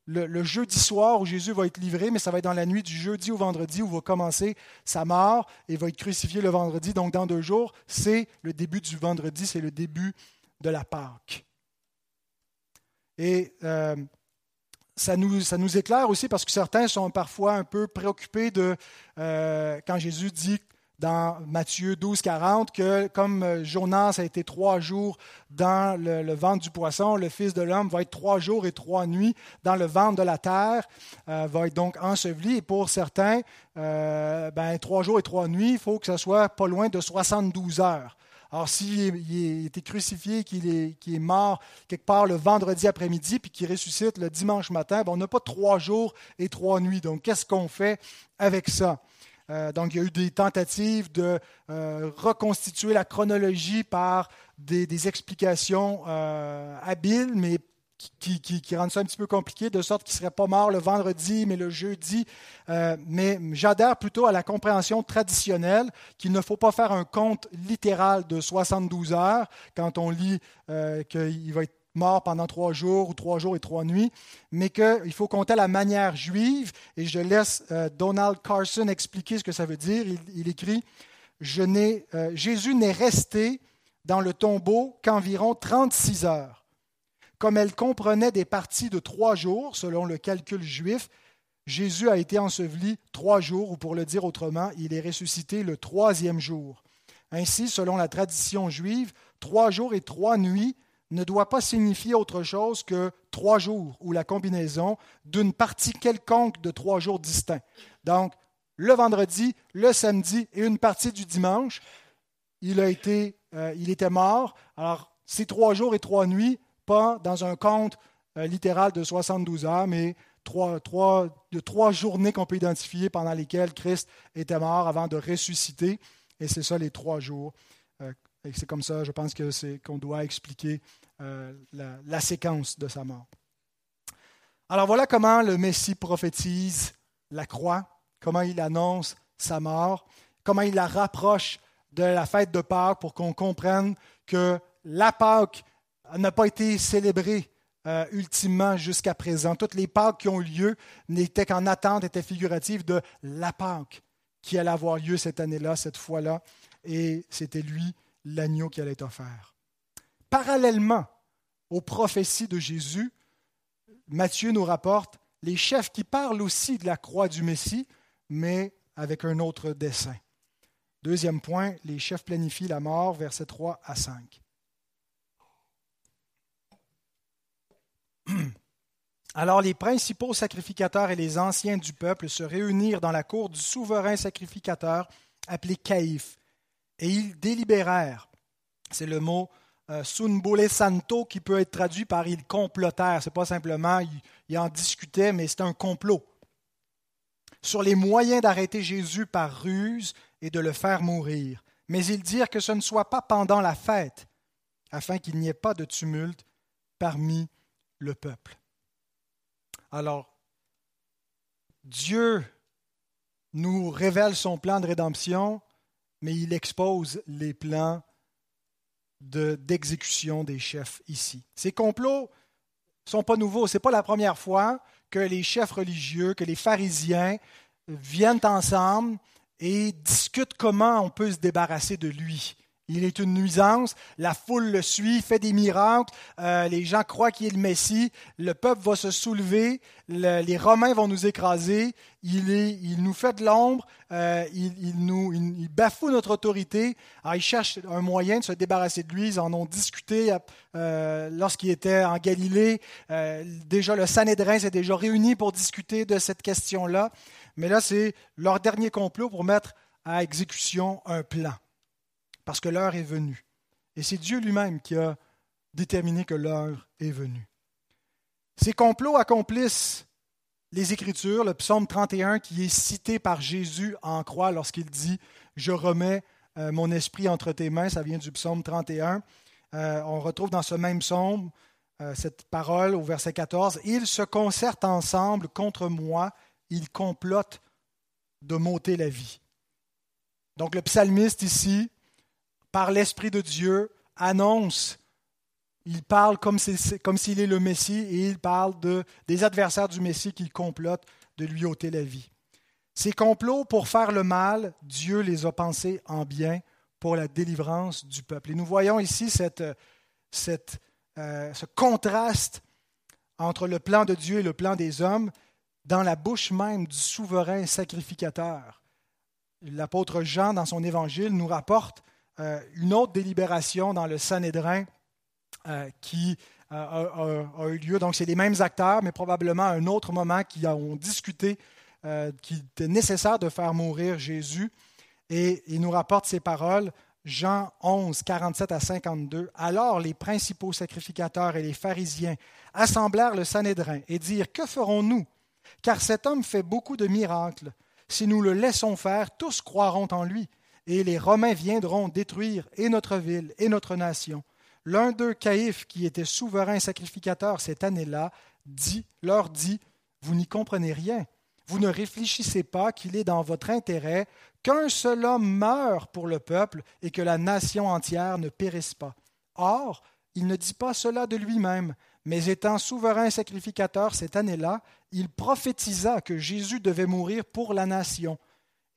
le, jeudi soir où Jésus va être livré, mais ça va être dans la nuit du jeudi au vendredi où va commencer sa mort et va être crucifié le vendredi. Donc dans deux jours, c'est le début du vendredi, c'est le début de la Pâque. Et euh, ça, nous, éclaire aussi parce que certains sont parfois un peu préoccupés de euh, quand Jésus dit dans Matthieu 12, 40, que comme euh, Jonas a été trois jours dans le, ventre du poisson, le Fils de l'homme va être trois jours et trois nuits dans le ventre de la terre, euh, va être donc enseveli. Et pour certains, euh, ben, trois jours et trois nuits, il faut que ce soit pas loin de 72 heures. Alors, s'il a été crucifié, qu'il est, est, mort quelque part le vendredi après-midi, puis qu'il ressuscite le dimanche matin, ben, on n'a pas trois jours et trois nuits. Donc, qu'est-ce qu'on fait avec ça? Euh, donc, il y a eu des tentatives de euh, reconstituer la chronologie par des, explications euh, habiles, mais qui, rendent ça un petit peu compliqué, de sorte qu'il ne serait pas mort le vendredi, mais le jeudi. mais j'adhère plutôt à la compréhension traditionnelle qu'il ne faut pas faire un compte littéral de 72 heures quand on lit qu'il va être mort pendant trois jours ou trois jours et trois nuits, mais qu'il faut compter la manière juive. Et je laisse euh, Donald Carson expliquer ce que ça veut dire. Il, écrit euh, Jésus n'est resté dans le tombeau qu'environ 36 heures. Comme elle comprenait des parties de trois jours, selon le calcul juif, Jésus a été enseveli trois jours, ou pour le dire autrement, il est ressuscité le troisième jour. Ainsi, selon la tradition juive, trois jours et trois nuits ne doit pas signifier autre chose que trois jours ou la combinaison d'une partie quelconque de trois jours distincts. Donc, le vendredi, le samedi et une partie du dimanche, il, a été, euh, il était mort. Alors, c'est trois jours et trois nuits, pas dans un compte euh, littéral de 72 heures, mais trois, trois, de trois journées qu'on peut identifier pendant lesquelles Christ était mort avant de ressusciter. Et c'est ça les trois jours et c'est comme ça, je pense que c'est qu'on doit expliquer euh, la, séquence de sa mort. Alors voilà comment le Messie prophétise la croix, comment il annonce sa mort, comment il la rapproche de la fête de Pâques pour qu'on comprenne que la Pâque n'a pas été célébrée euh, ultimement jusqu'à présent. Toutes les Pâques qui ont lieu n'étaient qu'en attente, étaient figuratives de la Pâque qui allait avoir lieu cette année-là, cette fois-là. Et c'était lui l'agneau qui allait être offert. Parallèlement aux prophéties de Jésus, Matthieu nous rapporte les chefs qui parlent aussi de la croix du Messie, mais avec un autre dessein. Deuxième point, les chefs planifient la mort, versets 3 à 5. Alors les principaux sacrificateurs et les anciens du peuple se réunirent dans la cour du souverain sacrificateur appelé Caïphe et ils délibérèrent. C'est le mot euh, sunbole santo qui peut être traduit par ils complotèrent. Ce n'est pas simplement ils, en discutaient, mais c'est un complot. Sur les moyens d'arrêter Jésus par ruse et de le faire mourir. Mais ils dirent que ce ne soit pas pendant la fête, afin qu'il n'y ait pas de tumulte parmi le peuple. Alors, Dieu nous révèle son plan de rédemption, mais il expose les plans d'exécution des chefs ici. Ces complots ne sont pas nouveaux. Ce n'est pas la première fois que les chefs religieux, que les pharisiens viennent ensemble et discutent comment on peut se débarrasser de lui. Il est une nuisance, la foule le suit, fait des miracles, euh, les gens croient qu'il est le Messie, le peuple va se soulever, les Romains vont nous écraser, il, est, il nous fait de l'ombre, euh, il, il, bafoue notre autorité. Alors, ils cherchent un moyen de se débarrasser de lui, ils en ont discuté euh, lorsqu'il était en Galilée. déjà, le Sanhédrin s'est déjà réuni pour discuter de cette question-là, mais là, c'est leur dernier complot pour mettre à exécution un plan parce que l'heure est venue. Et c'est Dieu lui-même qui a déterminé que l'heure est venue. Ces complots accomplissent les Écritures, le psaume 31 qui est cité par Jésus en croix lorsqu'il dit Je remets euh, mon esprit entre tes mains, ça vient du psaume 31. Euh, on retrouve dans ce même psaume euh, cette parole au verset 14 Ils se concertent ensemble contre moi, ils complotent de m'ôter la vie. Donc le psalmiste ici par l'Esprit de Dieu, annonce, il parle comme s'il est le Messie et il parle de, des adversaires du Messie qui complotent de lui ôter la vie. Ces complots pour faire le mal, Dieu les a pensés en bien pour la délivrance du peuple. Et nous voyons ici cette, euh, ce contraste entre le plan de Dieu et le plan des hommes dans la bouche même du souverain sacrificateur. L'apôtre Jean, dans son évangile, nous rapporte euh, une autre délibération dans le Sanhédrin euh, qui euh, a, eu lieu. Donc, c'est les mêmes acteurs, mais probablement à un autre moment qui ont discuté qu'il était nécessaire de faire mourir Jésus. Et il nous rapporte ces paroles. Jean 11, 47 à 52. Alors les principaux sacrificateurs et les pharisiens assemblèrent le Sanhédrin et dirent Que ferons-nous? Car cet homme fait beaucoup de miracles. Si nous le laissons faire, tous croiront en lui et les Romains viendront détruire et notre ville et notre nation. L'un d'eux, Caïphe, qui était souverain sacrificateur cette année-là, dit, leur dit, Vous n'y comprenez rien. Vous ne réfléchissez pas qu'il est dans votre intérêt qu'un seul homme meure pour le peuple et que la nation entière ne périsse pas. Or, il ne dit pas cela de lui-même, mais étant souverain sacrificateur cette année-là, il prophétisa que Jésus devait mourir pour la nation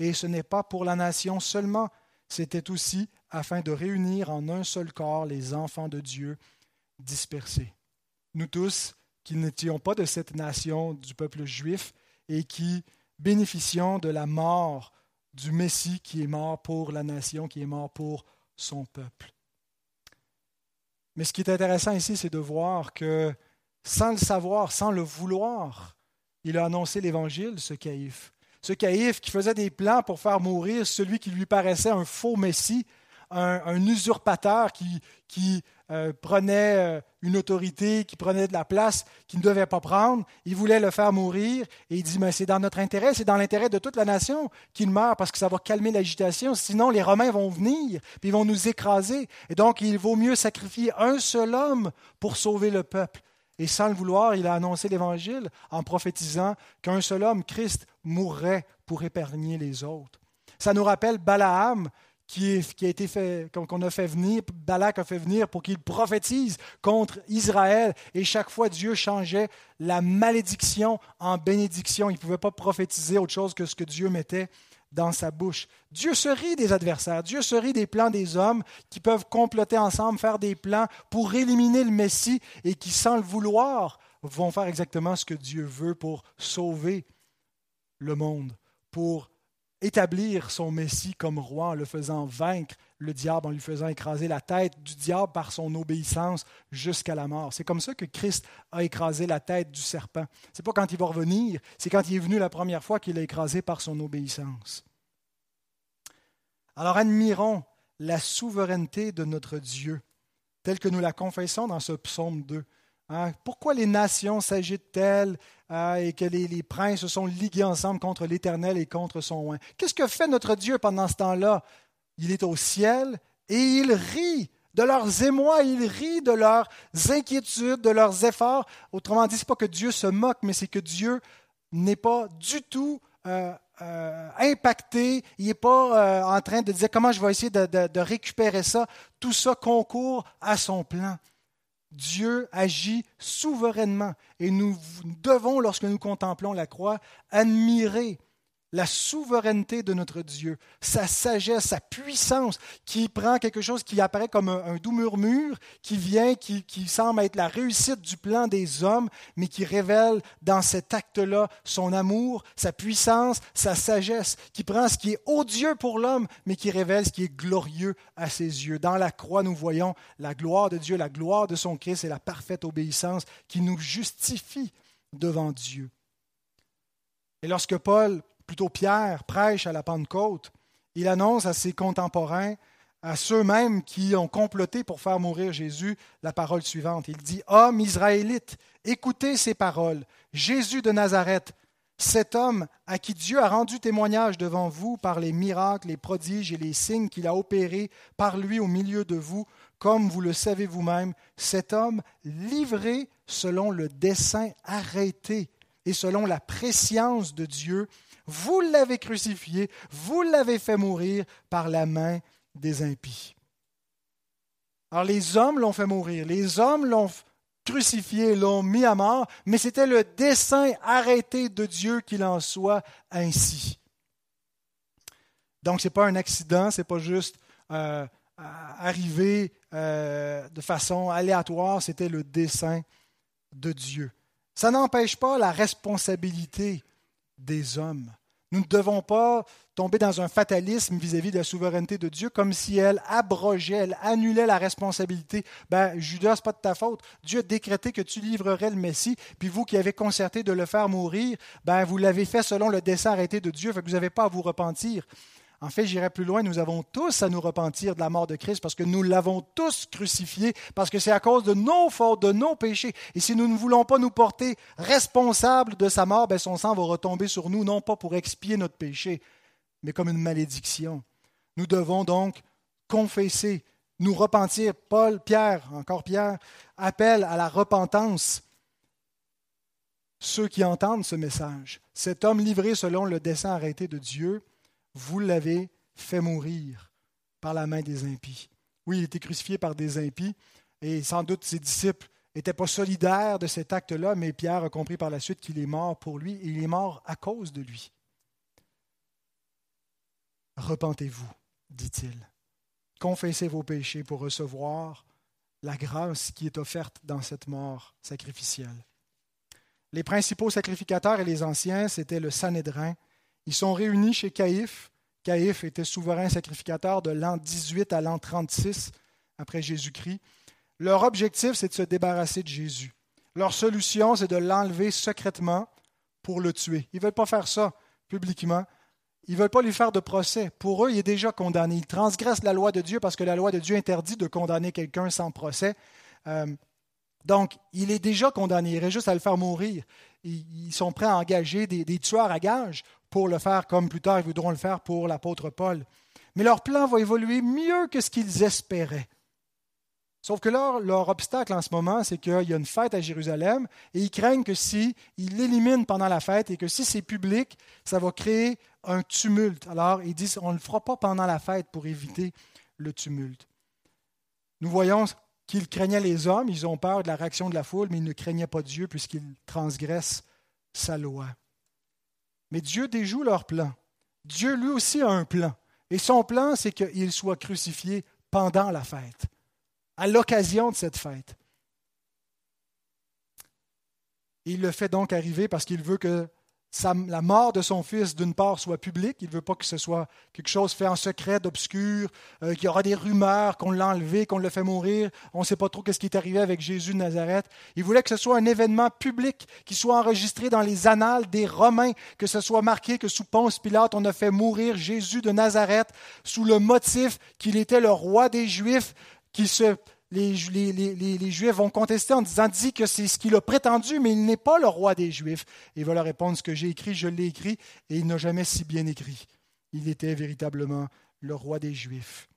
et ce n'est pas pour la nation seulement, c'était aussi afin de réunir en un seul corps les enfants de Dieu dispersés. Nous tous, qui n'étions pas de cette nation du peuple juif et qui bénéficions de la mort du Messie qui est mort pour la nation, qui est mort pour son peuple. Mais ce qui est intéressant ici, c'est de voir que sans le savoir, sans le vouloir, il a annoncé l'Évangile, ce Caïphe ce caïphe qui faisait des plans pour faire mourir celui qui lui paraissait un faux messie, un, usurpateur qui, euh, prenait euh, une autorité, qui prenait de la place qu'il ne devait pas prendre. Il voulait le faire mourir et il dit, mais c'est dans notre intérêt, c'est dans l'intérêt de toute la nation qu'il meurt parce que ça va calmer l'agitation. Sinon, les Romains vont venir, puis ils vont nous écraser. Et donc, il vaut mieux sacrifier un seul homme pour sauver le peuple. Et sans le vouloir, il a annoncé l'Évangile en prophétisant qu'un seul homme, Christ, mourrait pour épargner les autres. Ça nous rappelle Balaam, qui, a été fait, qu'on a fait venir, Balak a fait venir pour qu'il prophétise contre Israël. Et chaque fois, Dieu changeait la malédiction en bénédiction. Il ne pouvait pas prophétiser autre chose que ce que Dieu mettait dans sa bouche. Dieu se rit des adversaires, Dieu se rit des plans des hommes qui peuvent comploter ensemble, faire des plans pour éliminer le Messie et qui, sans le vouloir, vont faire exactement ce que Dieu veut pour sauver le monde, pour établir son Messie comme roi en le faisant vaincre le diable, en lui faisant écraser la tête du diable par son obéissance jusqu'à la mort. C'est comme ça que Christ a écrasé la tête du serpent. Ce n'est pas quand il va revenir, c'est quand il est venu la première fois qu'il l'a écrasé par son obéissance. Alors admirons la souveraineté de notre Dieu, telle que nous la confessons dans ce psaume 2. Hein, pourquoi les nations s'agitent-elles hein, et que les, princes se sont ligués ensemble contre l'Éternel et contre son oint? Qu'est-ce que fait notre Dieu pendant ce temps-là? Il est au ciel et il rit De leurs émois, il rit de leurs inquiétudes, de leurs efforts. Autrement dit, ce n'est pas que Dieu se moque, mais c'est que Dieu n'est pas du tout euh, euh, impacté, il n'est pas euh, en train de dire comment je vais essayer de récupérer ça. Tout ça concourt à son plan. Dieu agit souverainement et nous devons, lorsque nous contemplons la croix, admirer la souveraineté de notre Dieu, sa sagesse, sa puissance, qui prend quelque chose qui apparaît comme un, doux murmure, qui vient, qui, qui, semble être la réussite du plan des hommes, mais qui révèle dans cet acte-là son amour, sa puissance, sa sagesse, qui prend ce qui est odieux pour l'homme, mais qui révèle ce qui est glorieux à ses yeux. Dans la croix, nous voyons la gloire de Dieu, la gloire de son Christ et la parfaite obéissance qui nous justifie devant Dieu. Et lorsque Paul plutôt Pierre, prêche à la Pentecôte, il annonce à ses contemporains, à ceux-mêmes qui ont comploté pour faire mourir Jésus, la parole suivante. Il dit, Hommes israélites, écoutez ces paroles. Jésus de Nazareth, cet homme à qui Dieu a rendu témoignage devant vous par les miracles, les prodiges et les signes qu'il a opérés par lui au milieu de vous, comme vous le savez vous-même, cet homme livré selon le dessein arrêté et selon la préscience de Dieu, vous l'avez crucifié, vous l'avez fait mourir par la main des impies. Alors les hommes l'ont fait mourir, les hommes l'ont crucifié, l'ont mis à mort, mais c'était le dessein arrêté de Dieu qu'il en soit ainsi. Donc ce n'est pas un accident, ce n'est pas juste euh, arrivé euh, de façon aléatoire, c'était le dessein de Dieu. Ça n'empêche pas la responsabilité des hommes. Nous ne devons pas tomber dans un fatalisme vis-à-vis de la souveraineté de Dieu, comme si elle abrogeait, elle annulait la responsabilité. Ben, Judas, n'est pas de ta faute. Dieu a décrété que tu livrerais le Messie, puis vous qui avez concerté de le faire mourir, ben, vous l'avez fait selon le dessein arrêté de Dieu, fait que vous n'avez pas à vous repentir. En fait, j'irai plus loin, nous avons tous à nous repentir de la mort de Christ parce que nous l'avons tous crucifié, parce que c'est à cause de nos fautes, de nos péchés. Et si nous ne voulons pas nous porter responsables de sa mort, ben son sang va retomber sur nous, non pas pour expier notre péché, mais comme une malédiction. Nous devons donc confesser, nous repentir. Paul, Pierre, encore Pierre, appelle à la repentance ceux qui entendent ce message. Cet homme livré selon le dessein arrêté de Dieu, vous l'avez fait mourir par la main des impies. Oui, il était crucifié par des impies, et sans doute ses disciples n'étaient pas solidaires de cet acte-là, mais Pierre a compris par la suite qu'il est mort pour lui, et il est mort à cause de lui. Repentez-vous, dit-il. Confessez vos péchés pour recevoir la grâce qui est offerte dans cette mort sacrificielle. Les principaux sacrificateurs et les anciens, c'était le Sanhédrin, ils sont réunis chez Caïphe. Caïphe était souverain sacrificateur de l'an 18 à l'an 36 après Jésus-Christ. Leur objectif, c'est de se débarrasser de Jésus. Leur solution, c'est de l'enlever secrètement pour le tuer. Ils ne veulent pas faire ça publiquement. Ils ne veulent pas lui faire de procès. Pour eux, il est déjà condamné. Ils transgressent la loi de Dieu parce que la loi de Dieu interdit de condamner quelqu'un sans procès. Euh, donc, il est déjà condamné. Il reste juste à le faire mourir. Ils sont prêts à engager des, des tueurs à gages pour le faire comme plus tard ils voudront le faire pour l'apôtre Paul. Mais leur plan va évoluer mieux que ce qu'ils espéraient. Sauf que leur, obstacle en ce moment, c'est qu'il y a une fête à Jérusalem et ils craignent que si ils l'éliminent pendant la fête et que si c'est public, ça va créer un tumulte. Alors ils disent on ne le fera pas pendant la fête pour éviter le tumulte. Nous voyons qu'ils craignaient les hommes, ils ont peur de la réaction de la foule, mais ils ne craignaient pas Dieu puisqu'ils transgressent sa loi. Mais Dieu déjoue leur plan. Dieu lui aussi a un plan. Et son plan, c'est qu'il soit crucifié pendant la fête, à l'occasion de cette fête. il le fait donc arriver parce qu'il veut que la mort de son fils, d'une part, soit publique. Il ne veut pas que ce soit quelque chose fait en secret, d'obscur, euh, qu'il y aura des rumeurs qu'on l'a enlevé, qu'on le fait mourir. On ne sait pas trop ce qui est arrivé avec Jésus de Nazareth. Il voulait que ce soit un événement public, qui soit enregistré dans les annales des Romains, que ce soit marqué que sous Ponce Pilate, on a fait mourir Jésus de Nazareth sous le motif qu'il était le roi des Juifs, qui se les, Juifs vont contester en disant dit que c'est ce qu'il a prétendu, mais il n'est pas le roi des Juifs. Et il va leur répondre ce que j'ai écrit, je l'ai écrit, et il n'a jamais si bien écrit. Il était véritablement le roi des Juifs.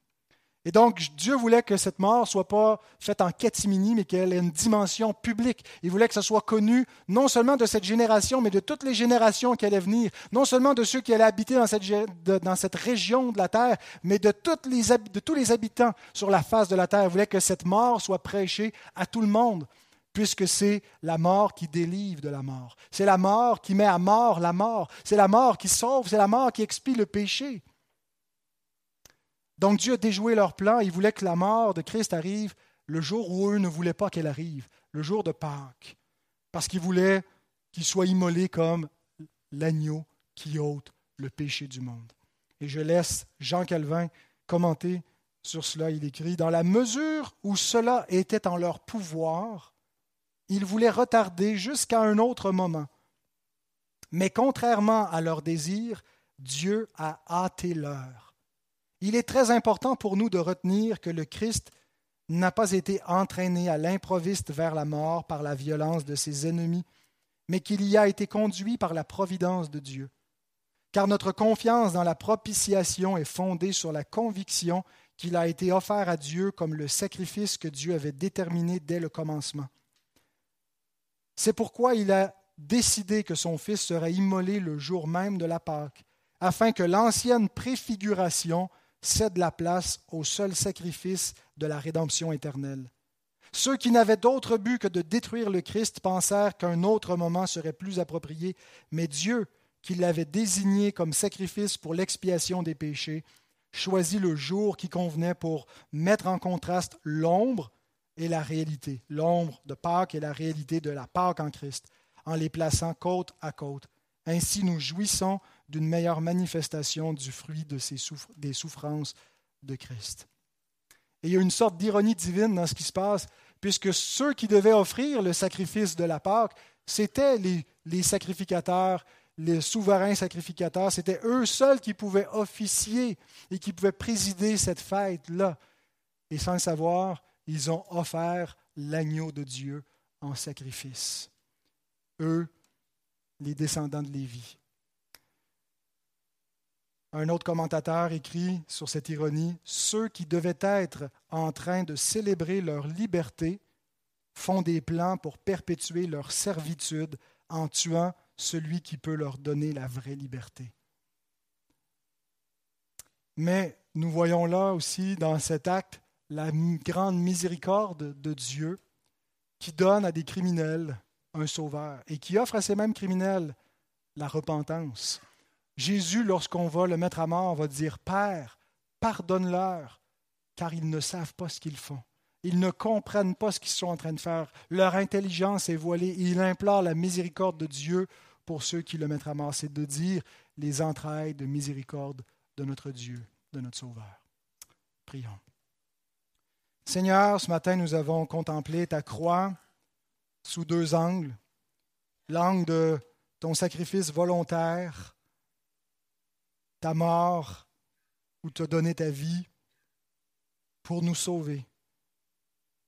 Et donc, Dieu voulait que cette mort soit pas faite en catimini, mais qu'elle ait une dimension publique. Il voulait que ça soit connu non seulement de cette génération, mais de toutes les générations qui allaient venir. Non seulement de ceux qui allaient habiter dans cette, région de la terre, mais de tous les habitants sur la face de la terre. Il voulait que cette mort soit prêchée à tout le monde, puisque c'est la mort qui délivre de la mort. C'est la mort qui met à mort la mort. C'est la mort qui sauve. C'est la mort qui expie le péché. Donc Dieu a déjoué leur plan. Il voulait que la mort de Christ arrive le jour où eux ne voulaient pas qu'elle arrive, le jour de Pâques, parce qu'il voulait qu'il soit immolé comme l'agneau qui ôte le péché du monde. Et je laisse Jean Calvin commenter sur cela. Il écrit, Dans la mesure où cela était en leur pouvoir, ils voulaient retarder jusqu'à un autre moment. Mais contrairement à leur désir, Dieu a hâté l'heure il est très important pour nous de retenir que le Christ n'a pas été entraîné à l'improviste vers la mort par la violence de ses ennemis, mais qu'il y a été conduit par la providence de Dieu. Car notre confiance dans la propitiation est fondée sur la conviction qu'il a été offert à Dieu comme le sacrifice que Dieu avait déterminé dès le commencement. C'est pourquoi il a décidé que son Fils serait immolé le jour même de la Pâque, afin que l'ancienne préfiguration cède la place au seul sacrifice de la rédemption éternelle. Ceux qui n'avaient d'autre but que de détruire le Christ pensèrent qu'un autre moment serait plus approprié, mais Dieu, qui l'avait désigné comme sacrifice pour l'expiation des péchés, choisit le jour qui convenait pour mettre en contraste l'ombre et la réalité, l'ombre de Pâques et la réalité de la Pâque en Christ, en les plaçant côte à côte. Ainsi nous jouissons d'une meilleure manifestation du fruit de des souffrances de Christ. Et il y a une sorte d'ironie divine dans ce qui se passe, puisque ceux qui devaient offrir le sacrifice de la Pâque, c'étaient les, les sacrificateurs, les souverains sacrificateurs, c'était eux seuls qui pouvaient officier et qui pouvaient présider cette fête-là. Et sans le savoir, ils ont offert l'agneau de Dieu en sacrifice. Eux, les descendants de Lévi. Un autre commentateur écrit sur cette ironie, Ceux qui devaient être en train de célébrer leur liberté font des plans pour perpétuer leur servitude en tuant celui qui peut leur donner la vraie liberté. Mais nous voyons là aussi dans cet acte la grande miséricorde de Dieu qui donne à des criminels un sauveur et qui offre à ces mêmes criminels la repentance. Jésus, lorsqu'on va le mettre à mort, va dire, Père, pardonne-leur, car ils ne savent pas ce qu'ils font. Ils ne comprennent pas ce qu'ils sont en train de faire. Leur intelligence est voilée. Il implore la miséricorde de Dieu pour ceux qui le mettent à mort. C'est de dire les entrailles de miséricorde de notre Dieu, de notre Sauveur. Prions. Seigneur, ce matin, nous avons contemplé ta croix sous deux angles. L'angle de ton sacrifice volontaire ta mort ou tu as donné ta vie pour nous sauver.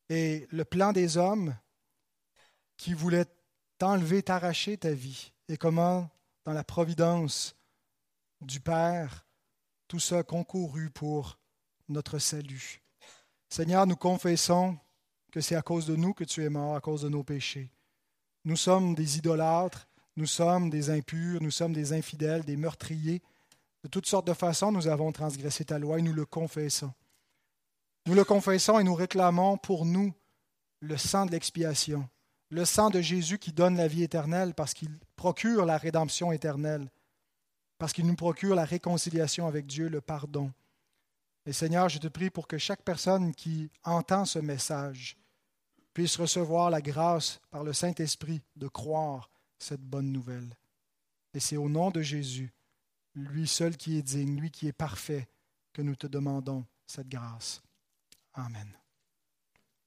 Et le plan des hommes qui voulaient t'enlever, t'arracher ta vie, et comment, dans la providence du Père, tout ça a concouru pour notre salut. Seigneur, nous confessons que c'est à cause de nous que tu es mort, à cause de nos péchés. Nous sommes des idolâtres, nous sommes des impurs, nous sommes des infidèles, des meurtriers, de toutes sortes de façons, nous avons transgressé ta loi et nous le confessons. Nous le confessons et nous réclamons pour nous le sang de l'expiation, le sang de Jésus qui donne la vie éternelle parce qu'il procure la rédemption éternelle, parce qu'il nous procure la réconciliation avec Dieu, le pardon. Et Seigneur, je te prie pour que chaque personne qui entend ce message puisse recevoir la grâce par le Saint-Esprit de croire cette bonne nouvelle. Et c'est au nom de Jésus lui seul qui est digne, lui qui est parfait, que nous te demandons cette grâce. Amen.